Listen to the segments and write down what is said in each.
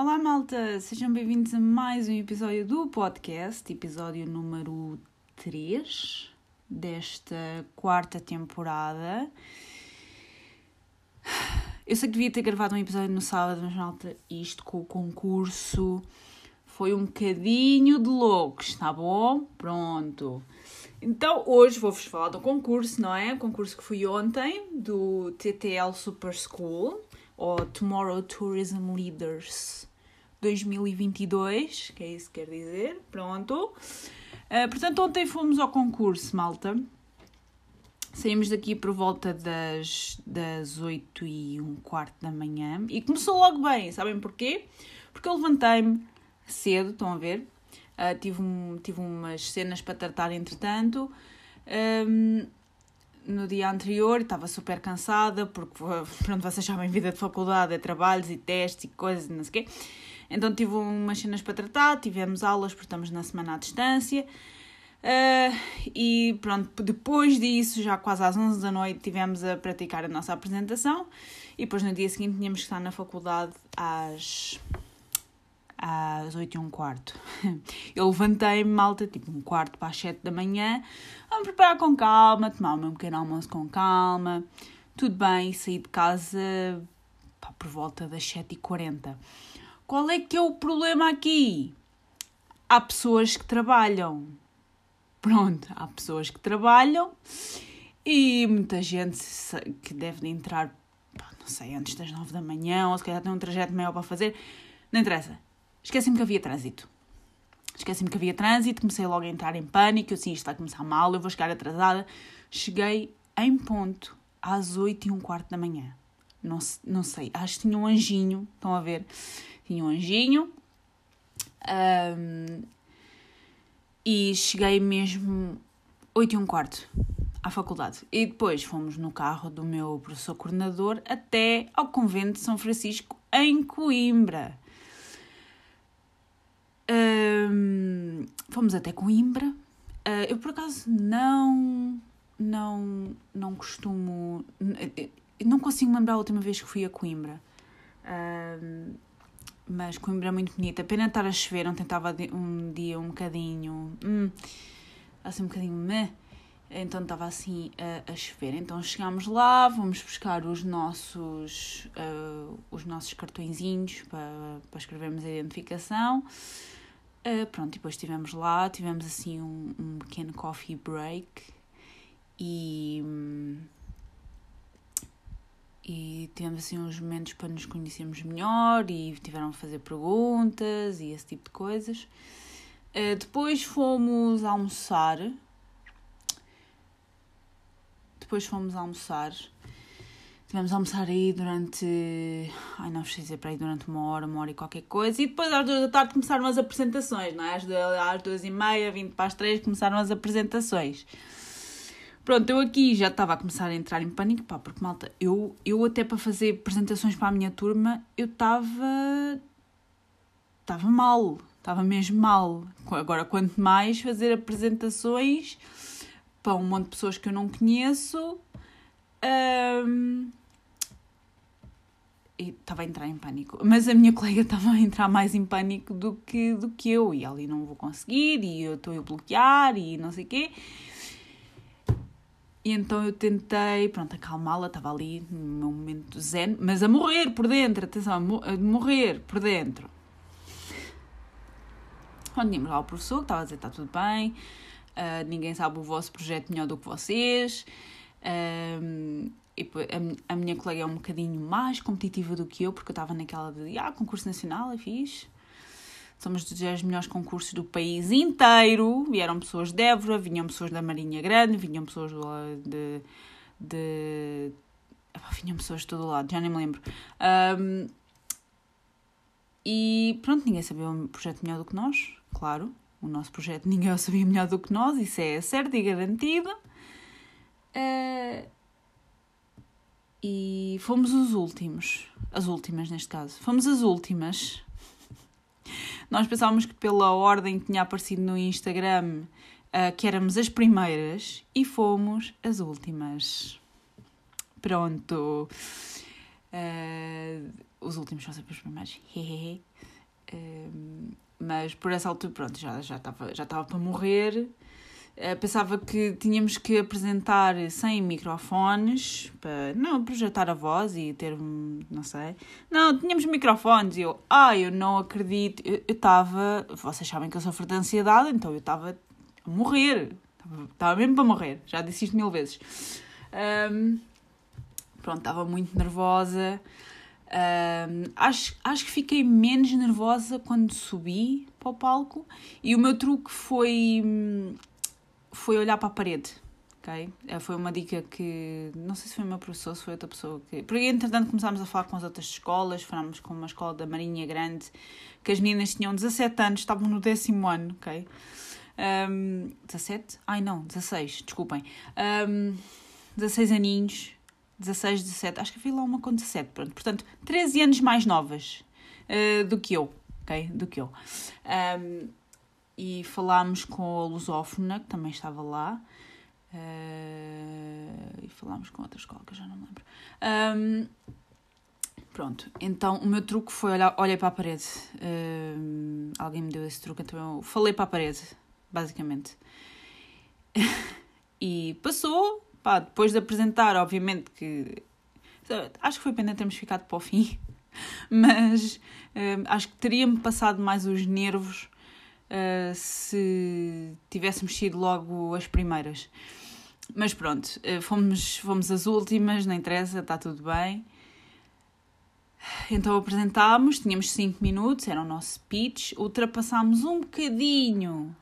Olá, malta! Sejam bem-vindos a mais um episódio do podcast, episódio número 3 desta quarta temporada. Eu sei que devia ter gravado um episódio no sábado, mas malta, isto com o concurso foi um bocadinho de loucos, tá bom? Pronto. Então, hoje vou-vos falar do concurso, não é? O concurso que fui ontem, do TTL Super School, ou Tomorrow Tourism Leaders 2022, que é isso que quer dizer. Pronto. Uh, portanto, ontem fomos ao concurso, malta. Saímos daqui por volta das, das 8 e um quarto da manhã e começou logo bem, sabem porquê? Porque eu levantei-me cedo, estão a ver? Uh, tive, um, tive umas cenas para tratar entretanto. Um, no dia anterior estava super cansada, porque pronto, vocês sabem, vida de faculdade, é trabalhos e testes e coisas, não sei o quê. Então tive umas cenas para tratar, tivemos aulas, porque estamos na semana à distância. Uh, e pronto, depois disso, já quase às 11 da noite, tivemos a praticar a nossa apresentação. E depois no dia seguinte tínhamos que estar na faculdade às às 8 e um quarto. Eu levantei-me, malta, tipo um quarto para as 7 da manhã, vamos preparar com calma, tomar o meu pequeno almoço com calma, tudo bem, saí de casa pá, por volta das 7h40. Qual é que é o problema aqui? Há pessoas que trabalham. Pronto, há pessoas que trabalham e muita gente que deve entrar, não sei, antes das 9 da manhã, ou se calhar tem um trajeto maior para fazer. Não interessa Esqueci-me que havia trânsito. Esqueci-me que havia trânsito, comecei logo a entrar em pânico. Eu sim, isto está a começar mal, eu vou chegar atrasada. Cheguei em ponto às 8 e um quarto da manhã. Não, não sei, acho que tinha um anjinho, estão a ver? Tinha um anjinho. E cheguei mesmo 8 e um quarto à faculdade. E depois fomos no carro do meu professor coordenador até ao convento de São Francisco, em Coimbra. Um, fomos até Coimbra. Uh, eu por acaso não, não, não costumo. Não consigo lembrar a última vez que fui a Coimbra. Mas Coimbra é muito bonita. Pena estar a chover, não tentava um dia um bocadinho. Hum, assim um bocadinho. Então estava assim a, a, chover. Então chegámos lá, vamos buscar os nossos, uh, os nossos cartõezinhos para, para escrevermos a identificação. Uh, pronto, depois estivemos lá, tivemos assim um, um pequeno coffee break e, e tivemos assim uns momentos para nos conhecermos melhor e tiveram a fazer perguntas e esse tipo de coisas. Uh, depois fomos almoçar. Depois fomos almoçar Tivemos a almoçar aí durante. Ai, não sei dizer para aí durante uma hora, uma hora e qualquer coisa. E depois às duas da tarde começaram as apresentações, não é? Às, às duas e meia, vinte para as três, começaram as apresentações. Pronto, eu aqui já estava a começar a entrar em pânico, pá, porque malta, eu, eu até para fazer apresentações para a minha turma, eu estava. estava mal, estava mesmo mal. Agora, quanto mais fazer apresentações para um monte de pessoas que eu não conheço. Um, estava a entrar em pânico. Mas a minha colega estava a entrar mais em pânico do que, do que eu. E ali não vou conseguir, e eu estou a bloquear, e não sei o quê. E então eu tentei, pronto, acalmá-la, estava ali no meu momento zen, mas a morrer por dentro, atenção, a, morrer por dentro. Quando tínhamos lá o professor que estava a dizer está tudo bem, uh, ninguém sabe o vosso projeto melhor do que vocês. A, a, minha colega é um bocadinho mais competitiva do que eu, porque eu estava naquela de, ah, concurso nacional, é fixe. Somos dos 10 melhores concursos do país inteiro. Vieram pessoas de Évora, vinham pessoas da Marinha Grande, vinham pessoas de. de vinham pessoas de todo lado, já nem me lembro. Um, e pronto, ninguém sabia o projeto melhor do que nós, claro. O nosso projeto ninguém o sabia melhor do que nós, isso é certo e garantido. Uh, e fomos os últimos, as últimas neste caso, fomos as últimas. Nós pensávamos que pela ordem que tinha aparecido no Instagram uh, que éramos as primeiras e fomos as últimas. Pronto. Uh, os últimos são sempre os primeiros. uh, mas por essa altura, pronto, já já estava já estava para morrer. Uh, pensava que tínhamos que apresentar sem microfones para não projetar a voz e ter não sei. Não, tínhamos microfones e eu, ah, eu não acredito. Eu estava, vocês sabem que eu sofro de ansiedade, então eu estava a morrer. Estava mesmo para morrer, já disse isto mil vezes. Um, pronto, estava muito nervosa. Um, acho, acho que fiquei menos nervosa quando subi para o palco e o meu truque foi, foi olhar para a parede. Okay? Eh, foi uma dica que não sei se foi o meu professor, se foi outra pessoa que. Porque entretanto começámos a falar com as outras escolas, fomos com uma escola da Marinha Grande, que as meninas tinham 17 anos, estavam no décimo ano, ok? Um, 17? Ai não, 16, desculpem. Um, 16 aninhos, 16, 17, acho que havia lá uma com 17, pronto. Portanto, 13 anos mais novas uh, do que eu, ok? Do que eu. Um, e falámos com a lusófona, que também estava lá. Uh, e falámos com outra escola que eu já não me lembro. Um, pronto, então o meu truque foi olhar, olhei para a parede. Alguém me deu esse truque, então eu falei para a parede, basicamente. e passou, Pá, depois de apresentar, obviamente que. Acho que foi pena termos ficado para o fim, mas acho que teria-me passado mais os nervos uh, se tivéssemos sido logo as primeiras. Mas pronto, uh, fomos, fomos as últimas, não interessa, está tudo bem. Então apresentámos, tínhamos 5 minutos, era o nosso pitch, ultrapassámos um bocadinho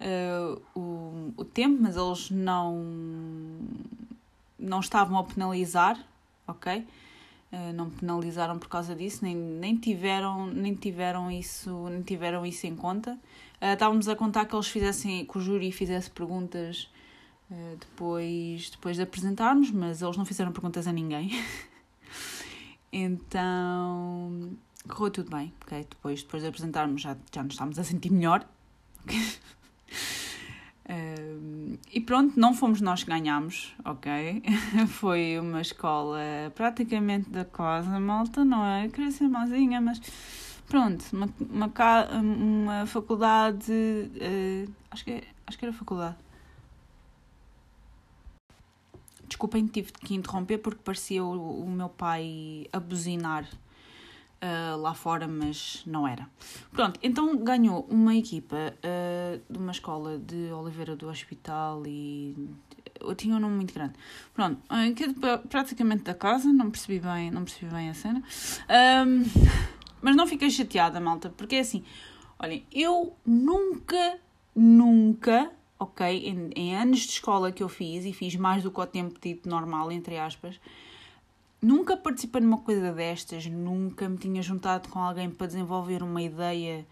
uh, o, o tempo, mas eles não, não estavam a penalizar, ok? Uh, não penalizaram por causa disso, nem, nem, tiveram, nem, tiveram isso, nem tiveram isso em conta. Uh, estávamos a contar que eles fizessem, que o júri fizesse perguntas uh, depois, depois de apresentarmos, mas eles não fizeram perguntas a ninguém. então correu tudo bem, ok? Depois, depois de apresentarmos já, já nos estávamos a sentir melhor. E pronto, não fomos nós que ganhámos, ok? Foi uma escola praticamente da casa, malta, não é? Eu queria ser malzinha, mas pronto, uma, uma, uma faculdade, uh, acho, que, acho que era faculdade. Desculpem, tive que interromper porque parecia o, o meu pai a buzinar uh, lá fora, mas não era. Pronto, então ganhou uma equipa uh, de uma escola de Oliveira do Hospital e eu tinha um nome muito grande. Pronto, que é praticamente da casa, não percebi bem, não percebi bem a cena. Um, mas não fiquei chateada, malta, porque é assim, olhem, eu nunca, nunca, ok, em, em anos de escola que eu fiz, e fiz mais do que o tempo dito normal, entre aspas, Nunca participei numa coisa destas, nunca me tinha juntado com alguém para desenvolver uma ideia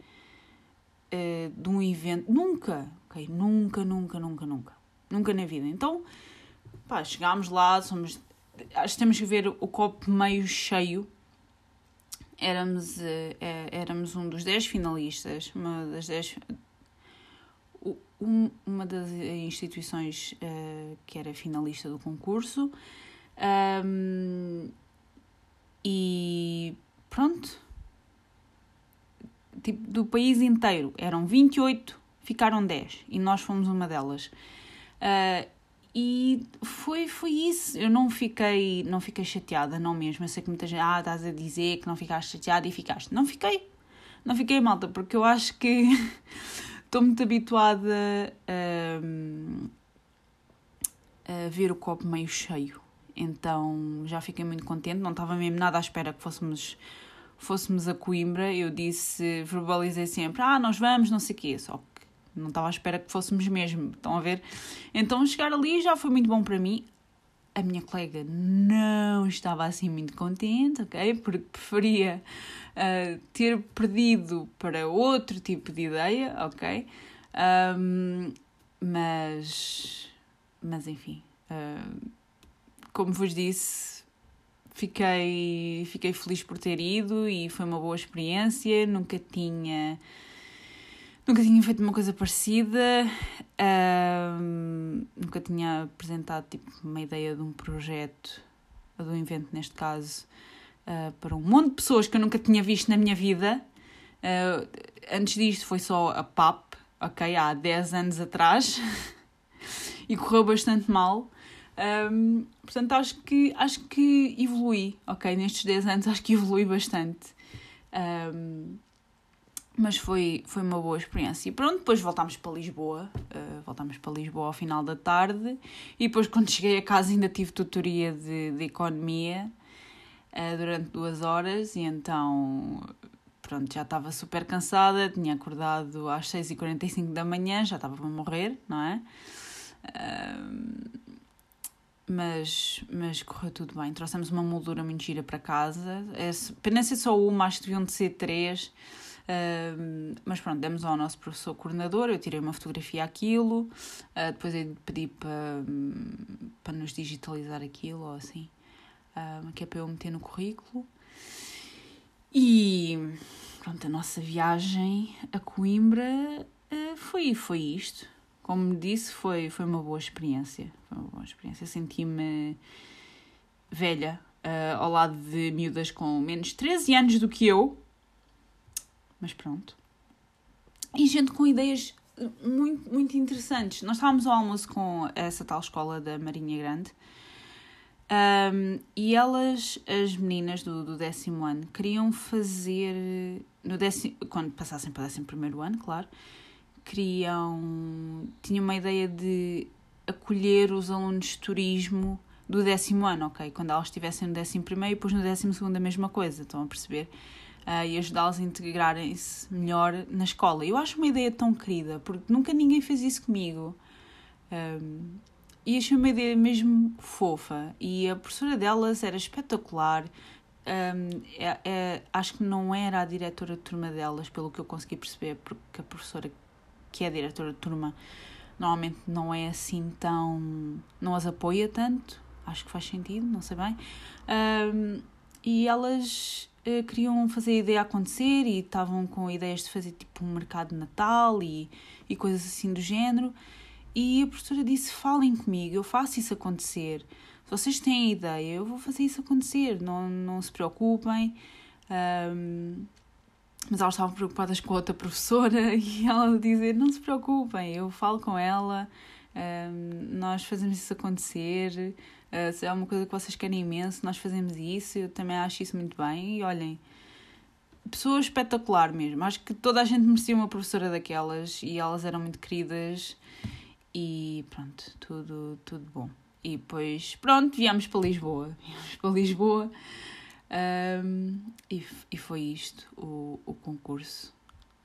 uh, de um evento. Nunca, ok? Nunca, nunca, nunca, nunca. Nunca na vida. Então, pá, chegámos lá, somos. Acho que temos que ver o copo meio cheio. Éramos, uh, éramos um dos 10 finalistas, uma das 10. uma das instituições uh, que era finalista do concurso. Um, e pronto. Tipo, do país inteiro eram 28, ficaram 10 e nós fomos uma delas. Uh, e foi, foi isso. Eu não fiquei, não fiquei chateada, não mesmo. Eu sei que muita gente, ah, estás a dizer que não ficaste chateada e ficaste. Não fiquei. Não fiquei malta, porque eu acho que estou muito habituada a, a ver o copo meio cheio. Então já fiquei muito contente, não estava mesmo nada à espera que fôssemos, fôssemos a Coimbra. Eu disse, verbalizei sempre: ah, nós vamos, não sei o quê, só que não estava à espera que fôssemos mesmo. Estão a ver? Então chegar ali já foi muito bom para mim. A minha colega não estava assim muito contente, ok? Porque preferia uh, ter perdido para outro tipo de ideia, ok? Um, mas, mas enfim. Uh, como vos disse, fiquei, fiquei feliz por ter ido e foi uma boa experiência. Nunca tinha. Nunca tinha feito uma coisa parecida, um, nunca tinha apresentado tipo, uma ideia de um projeto, de um evento neste caso, uh, para um monte de pessoas que eu nunca tinha visto na minha vida. Uh, antes disto foi só a PAP, ok? Há 10 anos atrás. e correu bastante mal. Um, portanto, acho que, acho que evolui, ok? Nestes 10 anos acho que evolui bastante. Um, mas foi, foi uma boa experiência. E pronto, depois voltámos para Lisboa. Uh, voltámos para Lisboa ao final da tarde. E depois, quando cheguei a casa, ainda tive tutoria de, de economia uh, durante duas horas. E então, pronto, já estava super cansada. Tinha acordado às 6h45 da manhã, já estava para morrer, não é? Uh, mas, mas correu tudo bem. Trouxemos uma moldura muito gira para casa. É, ser só uma, acho que deviam de ser três. Uh, mas pronto, demos ao nosso professor coordenador, eu tirei uma fotografia àquilo, uh, depois eu pedi para, nos digitalizar aquilo ou assim, uh, que é para eu meter no currículo. E pronto, a nossa viagem a Coimbra foi, foi isto. Como disse, foi, foi uma boa experiência. Foi uma boa experiência. Senti-me velha ao lado de miúdas com menos 13 anos do que eu mas pronto. E gente com ideias muito, muito interessantes. Nós estávamos ao almoço com essa tal escola da Marinha Grande um, e elas, as meninas do, do décimo ano, queriam fazer, no décimo, quando passassem para o décimo primeiro ano, claro, queriam, tinham uma ideia de acolher os alunos de turismo do décimo ano, ok? Quando elas estivessem no décimo primeiro e depois no décimo segundo a mesma coisa, estão a perceber? uh, e ajudá-los a integrarem-se melhor na escola. Eu acho uma ideia tão querida, porque nunca ninguém fez isso comigo. Um, e achei uma ideia mesmo fofa. E a professora delas era espetacular. Um, é, é, acho que não era a diretora de turma delas, pelo que eu consegui perceber, porque a professora que é diretora de turma normalmente não é assim tão. não as apoia tanto. Acho que faz sentido, não sei bem. Um, e elas uh, queriam fazer a ideia acontecer e estavam com ideias de fazer tipo um mercado de Natal e, e coisas assim do género. E a professora disse: falem comigo, eu faço isso acontecer. Se vocês têm ideia, eu vou fazer isso acontecer, não, não se preocupem. Um, mas elas estavam preocupadas com a outra professora e ela dizer: não se preocupem, eu falo com ela, um, nós fazemos isso acontecer. Uh, se é uma coisa que vocês querem imenso, nós fazemos isso, eu também acho isso muito bem. E olhem, pessoa espetacular mesmo. Acho que toda a gente merecia uma professora daquelas e elas eram muito queridas. E pronto, tudo, tudo bom. E depois, pronto, viemos para Lisboa. Viemos para Lisboa. Um, e, e foi isto, o, o concurso.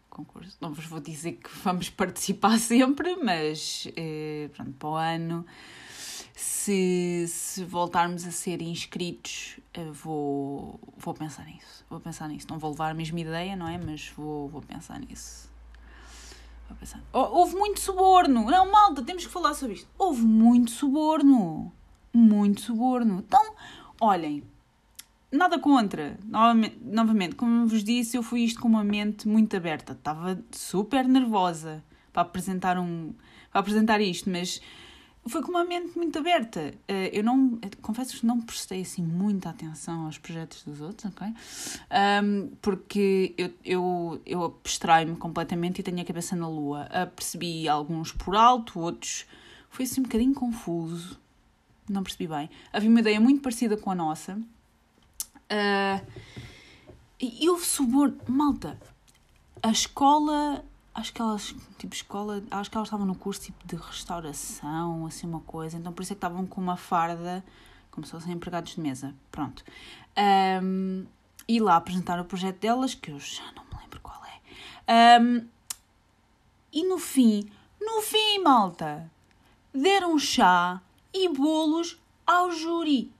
concurso. Não vos vou dizer que vamos participar sempre, mas eh, pronto, para o ano se, se voltarmos a ser inscritos, eh, vou, vou pensar nisso. Vou pensar nisso. Não vou levar a mesma ideia, não é? Mas vou, vou pensar nisso. Vou pensar. Oh, houve muito suborno. Não, malta, temos que falar sobre isto. Houve muito suborno. Muito suborno. Então, olhem, nada contra. Novamente, como vos disse, eu fui isto com uma mente muito aberta. Estava super nervosa para apresentar um para apresentar isto, mas foi com uma mente muito aberta. Eh, eu não, confesso que não prestei assim muita atenção aos projetos dos outros, ok? Um, porque eu, eu, eu abstraio-me completamente e tenho a cabeça na lua. Uh, percebi alguns por alto, outros foi assim um bocadinho confuso. Não percebi bem. Havia uma ideia muito parecida com a nossa. Uh, e houve suborno. Malta, a escola acho que elas, tipo, escola, acho que elas estavam no curso tipo de restauração, assim uma coisa, então por isso é que estavam com uma farda, como se fossem empregados de mesa, pronto. Um, e lá apresentaram o projeto delas, que eu já não me lembro qual é. Um, e no fim, no fim, malta, deram chá e bolos ao júri.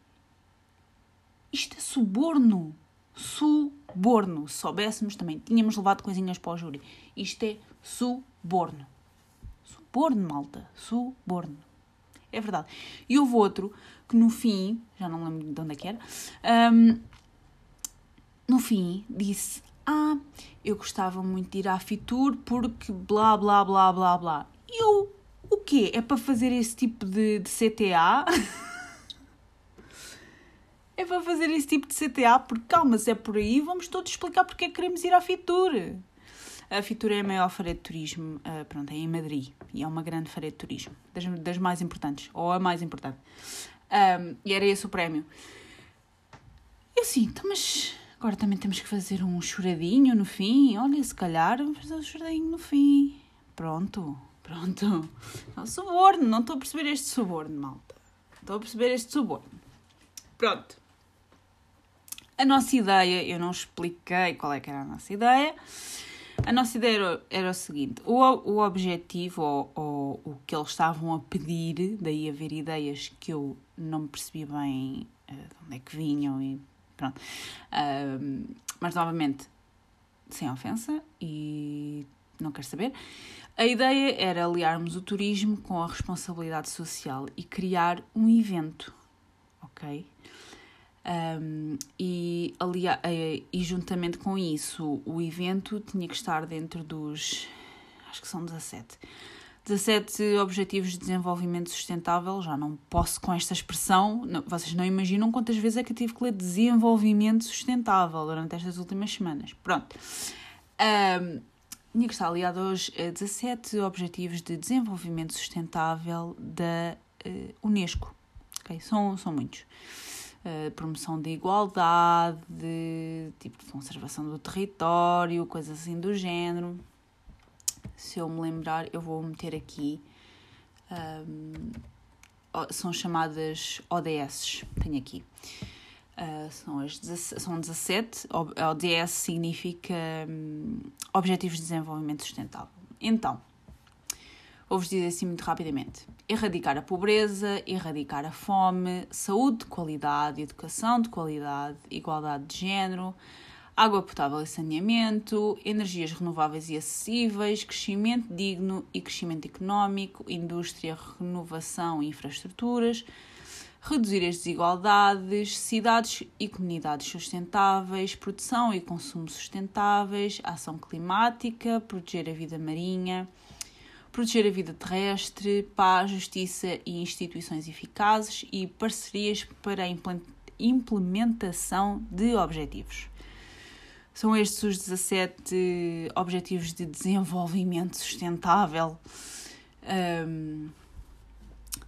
Isto é suborno. Suborno. Se soubéssemos também, tínhamos levado coisinhas para o júri. Isto é suborno. Suborno, malta. Suborno. É verdade. E houve outro que no fim, já não lembro de onde é que era, um, no fim disse: Ah, eu gostava muito de ir à Fitur porque blá blá blá blá blá. E eu, o quê? É para fazer esse tipo de, de CTA? é para fazer esse tipo de CTA, porque calma, se é por aí, vamos todos explicar porque é que queremos ir à Fitur. A Fitur é a maior feira de turismo, uh, pronto, é em Madrid, e é uma grande feira de turismo, das, das mais importantes, ou a mais importante. Um, e era esse o prémio. Eu sim, então, mas agora também temos que fazer um choradinho no fim. Olha, se calhar vamos fazer um choradinho no fim. Pronto, pronto. É um suborno, não estou a perceber este suborno, malta. Estou a perceber este suborno. Pronto. A nossa ideia, eu não expliquei qual é que era a nossa ideia. A nossa ideia era, era o seguinte: o, o objetivo, ou, ou, o que eles estavam a pedir, daí haver ideias que eu não percebi bem uh, de onde é que vinham e pronto. Uh, mas novamente, sem ofensa e não quero saber. A ideia era aliarmos o turismo com a responsabilidade social e criar um evento, ok? Um, e, alia eh, e juntamente com isso, o evento tinha que estar dentro dos. Acho que são 17. 17 Objetivos de Desenvolvimento Sustentável. Já não posso com esta expressão. Não, vocês não imaginam quantas vezes é que eu tive que ler desenvolvimento sustentável durante estas últimas semanas. Pronto. Um, tinha que estar aliado aos 17 Objetivos de Desenvolvimento Sustentável da uh, Unesco. Okay? São, são muitos. Uh, promoção da igualdade, de, tipo de conservação do território, coisas assim do género. Se eu me lembrar, eu vou meter aqui. Um, são chamadas ODS, tenho aqui. Uh, são, as, são 17. ODS significa um, Objetivos de Desenvolvimento Sustentável. Então, vou-vos dizer assim muito rapidamente: erradicar a pobreza, erradicar a fome, saúde de qualidade, educação de qualidade, igualdade de género, água potável e saneamento, energias renováveis e acessíveis, crescimento digno e crescimento económico, indústria, renovação e infraestruturas reduzir as desigualdades, cidades e comunidades sustentáveis, produção e consumo sustentáveis, ação climática, proteger a vida marinha, proteger a vida terrestre, paz, justiça e instituições eficazes e parcerias para a implementação de objetivos. São estes os 17 Objetivos de Desenvolvimento Sustentável um,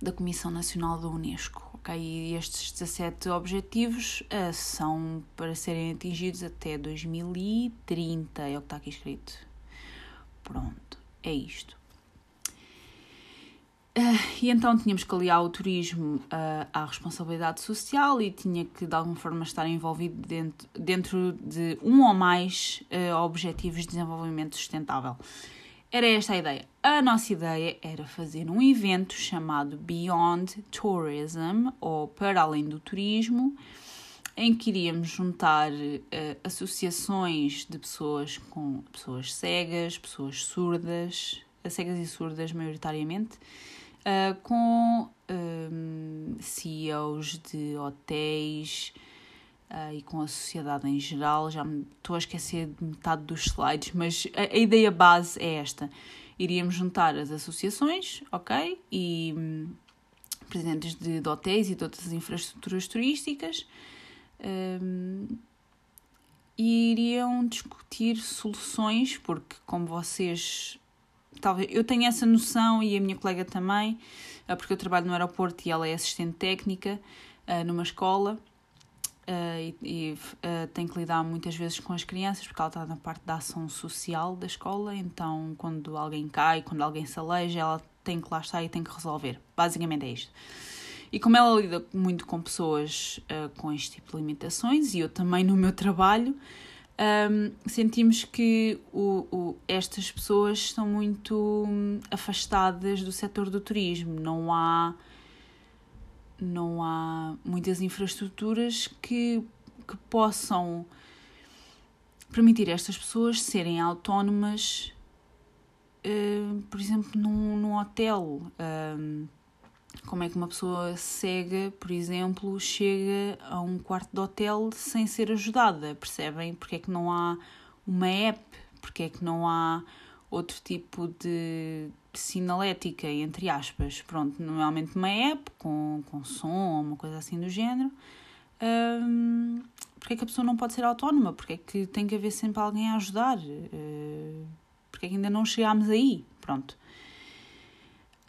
da Comissão Nacional da Unesco. Ok, e estes 17 objetivos uh, são para serem atingidos até 2030, é o que está aqui escrito. Pronto, é isto. Uh, e então tínhamos que aliar o turismo uh, à responsabilidade social e tinha que de alguma forma estar envolvido dentro, dentro de um ou mais uh, objetivos de desenvolvimento sustentável. Era esta a ideia. A nossa ideia era fazer um evento chamado Beyond Tourism, ou Para Além do Turismo, em que iríamos juntar uh, associações de pessoas com pessoas cegas, pessoas surdas, cegas e surdas maioritariamente, uh, com um, CEOs de hotéis, uh, e com a sociedade em geral. Já estou a esquecer de metade dos slides, mas a, a ideia base é esta. Iríamos juntar as associações, ok? E um, presidentes de, de, hotéis e de outras infraestruturas turísticas. Um, e iriam discutir soluções, porque, como vocês talvez eu tenho essa noção e a minha colega também, ah, porque eu trabalho no aeroporto e ela é assistente técnica uh, numa escola Uh, e, tem que lidar muitas vezes com as crianças porque ela está na parte da ação social da escola, então quando alguém cai, quando alguém se aleja, ela tem que lá estar e tem que resolver. Basicamente é isto. E como ela lida muito com pessoas uh, com este tipo de limitações, e eu também no meu trabalho, um, sentimos que o, o, estas pessoas estão muito hum, afastadas do setor do turismo. Não há não há muitas infraestruturas que, que possam permitir a estas pessoas serem autónomas, uh, por exemplo, num, num hotel. Um, como é que uma pessoa cega, por exemplo, chega a um quarto de hotel sem ser ajudada? Percebem? Porque é que não há uma app? Porque é que não há outro tipo de sinalética, entre aspas. Pronto, normalmente uma app com, com som, uma coisa assim do género, um, porque é que a pessoa não pode ser autónoma? Porque é que tem que haver sempre alguém a ajudar? Uh, porque é que ainda não chegámos aí? Pronto.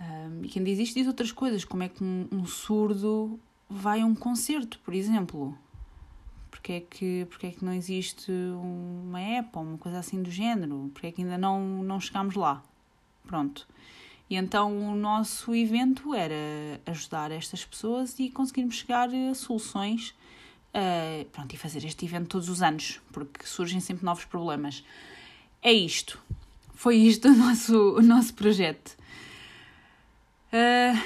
Um, e quem diz isto diz outras coisas, como é que um, um surdo vai a um concerto, por exemplo. Porque é, que, porque é que não existe uma app ou uma coisa assim do género? Porque é que ainda não, não chegámos lá? Pronto. E então o nosso evento era ajudar estas pessoas e conseguirmos chegar a soluções uh, pronto, e fazer este evento todos os anos, porque surgem sempre novos problemas. É isto. Foi isto o nosso, o nosso projeto. Uh,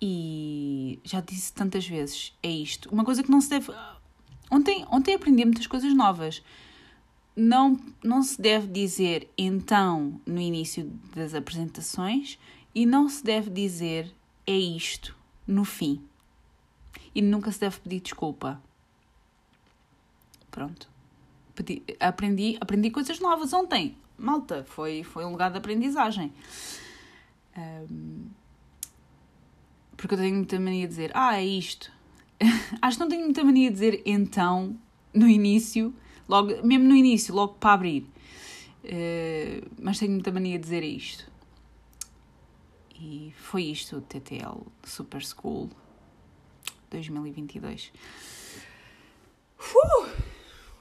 e já disse tantas vezes, é isto. Uma coisa que não se deve. Ontem, ontem aprendi muitas coisas novas. Não, não se deve dizer então no início das apresentações e não se deve dizer é isto no fim. E nunca se deve pedir desculpa. Pronto. Pedi, aprendi, aprendi coisas novas ontem. Malta, foi, foi um lugar de aprendizagem. Um, porque eu tenho muita mania de dizer, ah, é isto. Acho que não tenho muita mania de dizer então, no início, logo, mesmo no início, logo para abrir. Uh, mas tenho muita mania de dizer isto. E foi isto o TTL Super School 2022. Uh,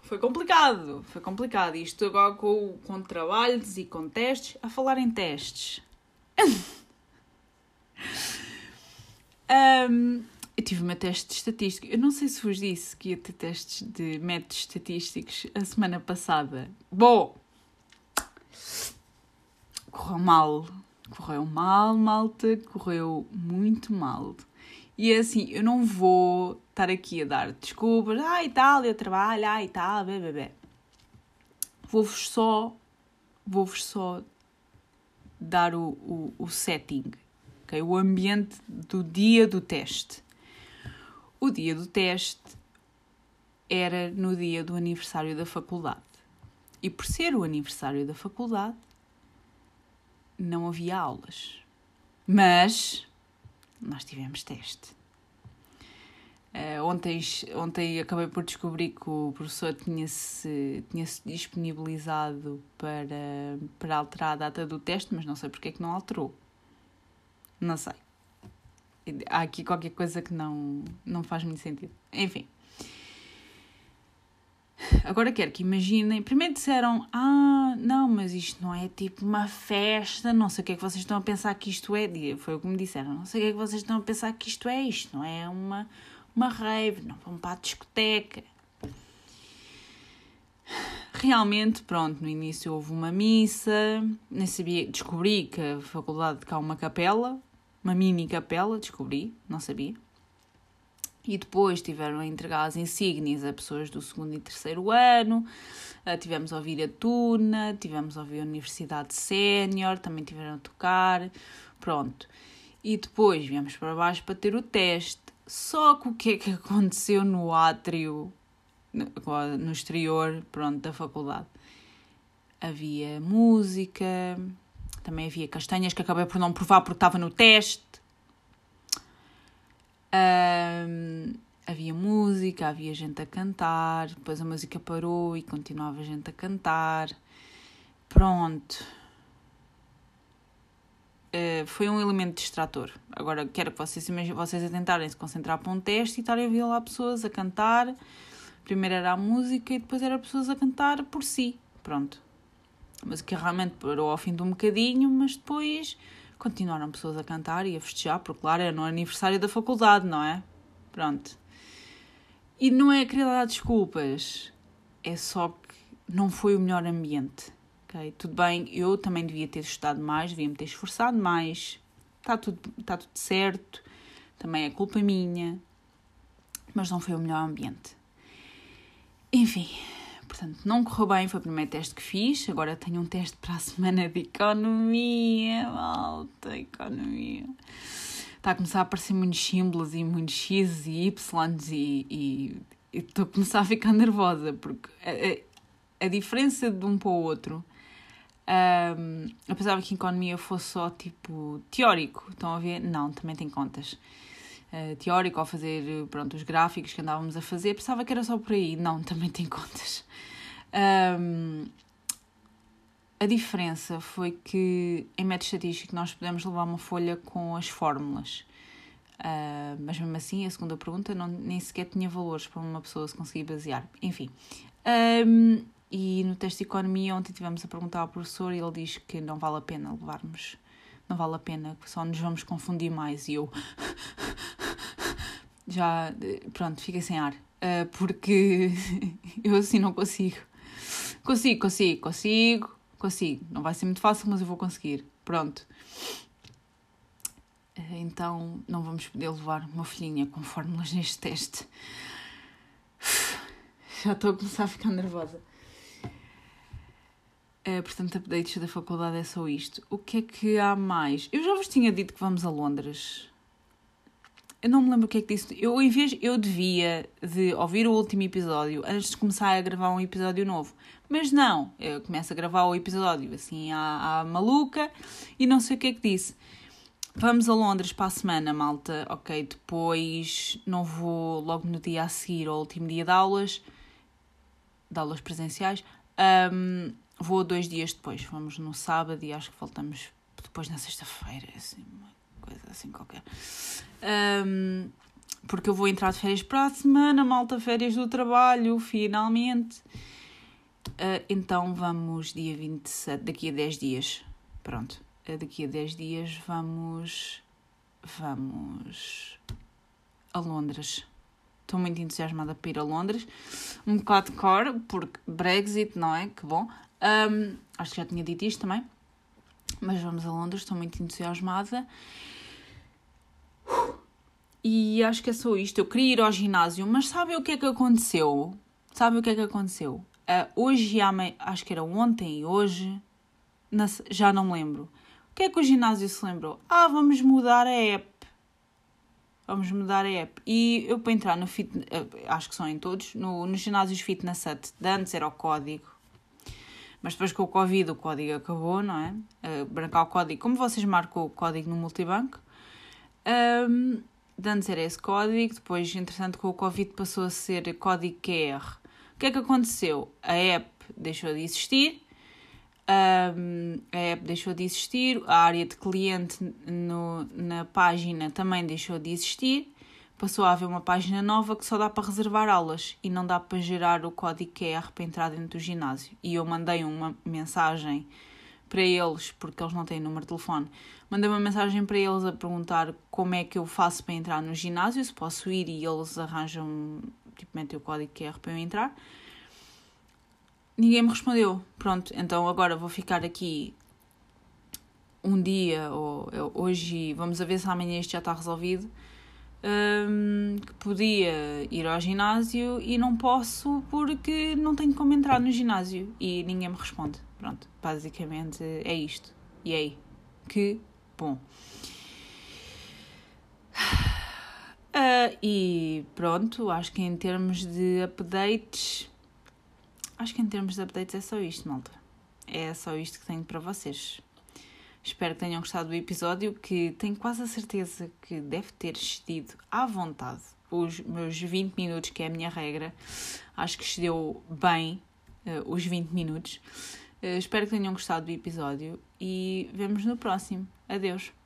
foi complicado, foi complicado. Isto agora com, com trabalhos e com testes. A falar em testes. Um, eu tive uma teste de estatística. Eu não sei se vos disse que ia ter testes de métodos estatísticos a semana passada. Bom, correu mal. Correu mal, malta. Correu muito mal. E é assim, eu não vou estar aqui a dar desculpas. Ah, Itália, trabalho, ah, Itália, bebê. Vou-vos só, vou-vos só dar o, o, o setting, okay? o ambiente do dia do teste. O dia do teste era no dia do aniversário da faculdade. E por ser o aniversário da faculdade, não havia aulas. Mas nós tivemos teste. Uh, ontem, ontem acabei por descobrir que o professor tinha-se tinha -se disponibilizado para, para alterar a data do teste, mas não sei porque é que não alterou. Não sei. Há aqui qualquer coisa que não, não faz muito sentido. Enfim. Agora quero que imaginem. Primeiro disseram: Ah, não, mas isto não é tipo uma festa. Não sei o que é que vocês estão a pensar que isto é. Foi o que me disseram. Não sei o que é que vocês estão a pensar que isto é. Isto não é uma uma rave, não vão para a discoteca. Realmente, pronto, no início houve uma missa, nem sabia, descobri que a faculdade de cá uma capela, uma mini capela, descobri, não sabia. E depois tiveram a entregar as insígnias a pessoas do segundo e terceiro ano, uh, tivemos a ouvir a Tuna, tivemos a ouvir a Universidade Sénior, também tiveram a tocar, pronto. E depois viemos para baixo para ter o teste. Só que o que é que aconteceu no átrio, no exterior, pronto, da faculdade? Havia música, também havia castanhas que acabei por não provar porque estava no teste. Um, havia música, havia gente a cantar, depois a música parou e continuava gente a cantar. Pronto uh, foi um elemento distrator. Agora quero que vocês vocês tentarem se concentrar para um teste e estarem a ver lá pessoas a cantar. Primeiro era a música e depois era pessoas a cantar por si. Pronto. A música realmente parou ao fim de um bocadinho, mas depois continuaram pessoas a cantar e a festejar, porque claro, era no aniversário da faculdade, não é? Pronto. E não é querer dar desculpas, é só que não foi o melhor ambiente ok? Tudo bem, eu também devia ter estudado mais, devia me ter esforçado mais, está tudo, está tudo certo, também é culpa minha, mas não foi o melhor ambiente. Enfim, portanto, não correu bem, foi o primeiro teste que fiz, agora tenho um teste para a semana de economia, malta, economia. Está a começar a aparecer muitos símbolos e muitos X e Y e estou a começar a ficar nervosa porque a, a, a diferença de um para o outro um, eu pensava que economia fosse só tipo teórico, estão a ver? Não, também tem contas. uh, teórico ou fazer pronto, os gráficos que andávamos a fazer. Pensava que era só por aí. Não, também tem contas. Um, a diferença foi que em método estatístico nós podemos levar uma folha com as fórmulas. Uh, mas mesmo assim, a segunda pergunta não, nem sequer tinha valores para uma pessoa se conseguir basear. Enfim. E no teste de economia, ontem tivemos a perguntar ao professor e ele diz que não vale a pena levarmos. Não vale a pena, só nos vamos confundir mais. E eu. Já. Pronto, fiquei sem ar. Uh, porque eu assim não consigo. Consigo, consigo, consigo, consigo. Não vai ser muito fácil, mas eu vou conseguir. Pronto. Uh, então não vamos poder levar uma folhinha com fórmulas neste teste. Já estou a começar a ficar nervosa. Uh, portanto, updates da faculdade é só isto. O que é que há mais? Eu já vos tinha dito que vamos a Londres. Eu não me lembro o que é que disse. Eu, em vez, eu devia de ouvir o último episódio antes de começar a gravar um episódio novo. Mas não, eu começo a gravar o episódio assim à, à maluca e não sei o que é que disse. Vamos a Londres para a semana, malta. Ok, depois não vou logo no dia a seguir ao último dia de aulas, de aulas presenciais. Um, Vou dois dias depois, vamos no sábado e acho que voltamos depois na sexta-feira, assim, uma coisa assim qualquer. Um, porque eu vou entrar de férias para a semana, malta, férias do trabalho, finalmente. Uh, então vamos dia 27, daqui a 10 dias. Pronto, uh, daqui a 10 dias vamos. Vamos a Londres. Estou muito entusiasmada para ir a Londres. Um bocado de cor, porque Brexit, não é? Que bom. Um, acho que já tinha dito isto também. Mas vamos a Londres, estou muito entusiasmada. E acho que é só isto. Eu queria ir ao ginásio, mas sabem o que é que aconteceu? Sabem o que é que aconteceu? Uh, hoje e amanhã, acho que era ontem e hoje, na, já não me lembro. O que é que o ginásio se lembrou? Ah, vamos mudar a app. Vamos mudar a app. E eu para entrar no fitness, acho que são em todos, no, nos ginásios Fitness Hut, de antes era o código mas depois com o Covid o código acabou, não é? Uh, brancar o código, como vocês marcam o código no multibanco. Um, de antes era esse código, depois, entretanto, com o Covid passou a ser código QR. O que é que aconteceu? A app deixou de existir, um, a app deixou de existir, a área de cliente no, na página também deixou de existir passou a haver uma página nova que só dá para reservar aulas e não dá para gerar o código QR para entrar dentro do ginásio. E eu mandei uma mensagem para eles, porque eles não têm número de telefone, mandei uma mensagem para eles a perguntar como é que eu faço para entrar no ginásio, se posso ir e eles arranjam, tipo, metem o código QR para eu entrar. Ninguém me respondeu. Pronto, então agora vou ficar aqui um dia, ou hoje, vamos ver se amanhã isto já está resolvido um, que podia ir ao ginásio e não posso porque não tenho como entrar no ginásio e ninguém me responde. Pronto, basicamente é isto. E aí, que bom. Uh, e pronto, acho que em termos de updates, acho que em termos de updates é só isto, malta. É só isto que tenho para vocês. Espero que tenham gostado do episódio, que tenho quase a certeza que deve ter excedido à vontade os meus 20 minutos, que é a minha regra. Acho que excedeu bem uh, os 20 minutos. Uh, espero que tenham gostado do episódio e vemos no próximo. Adeus!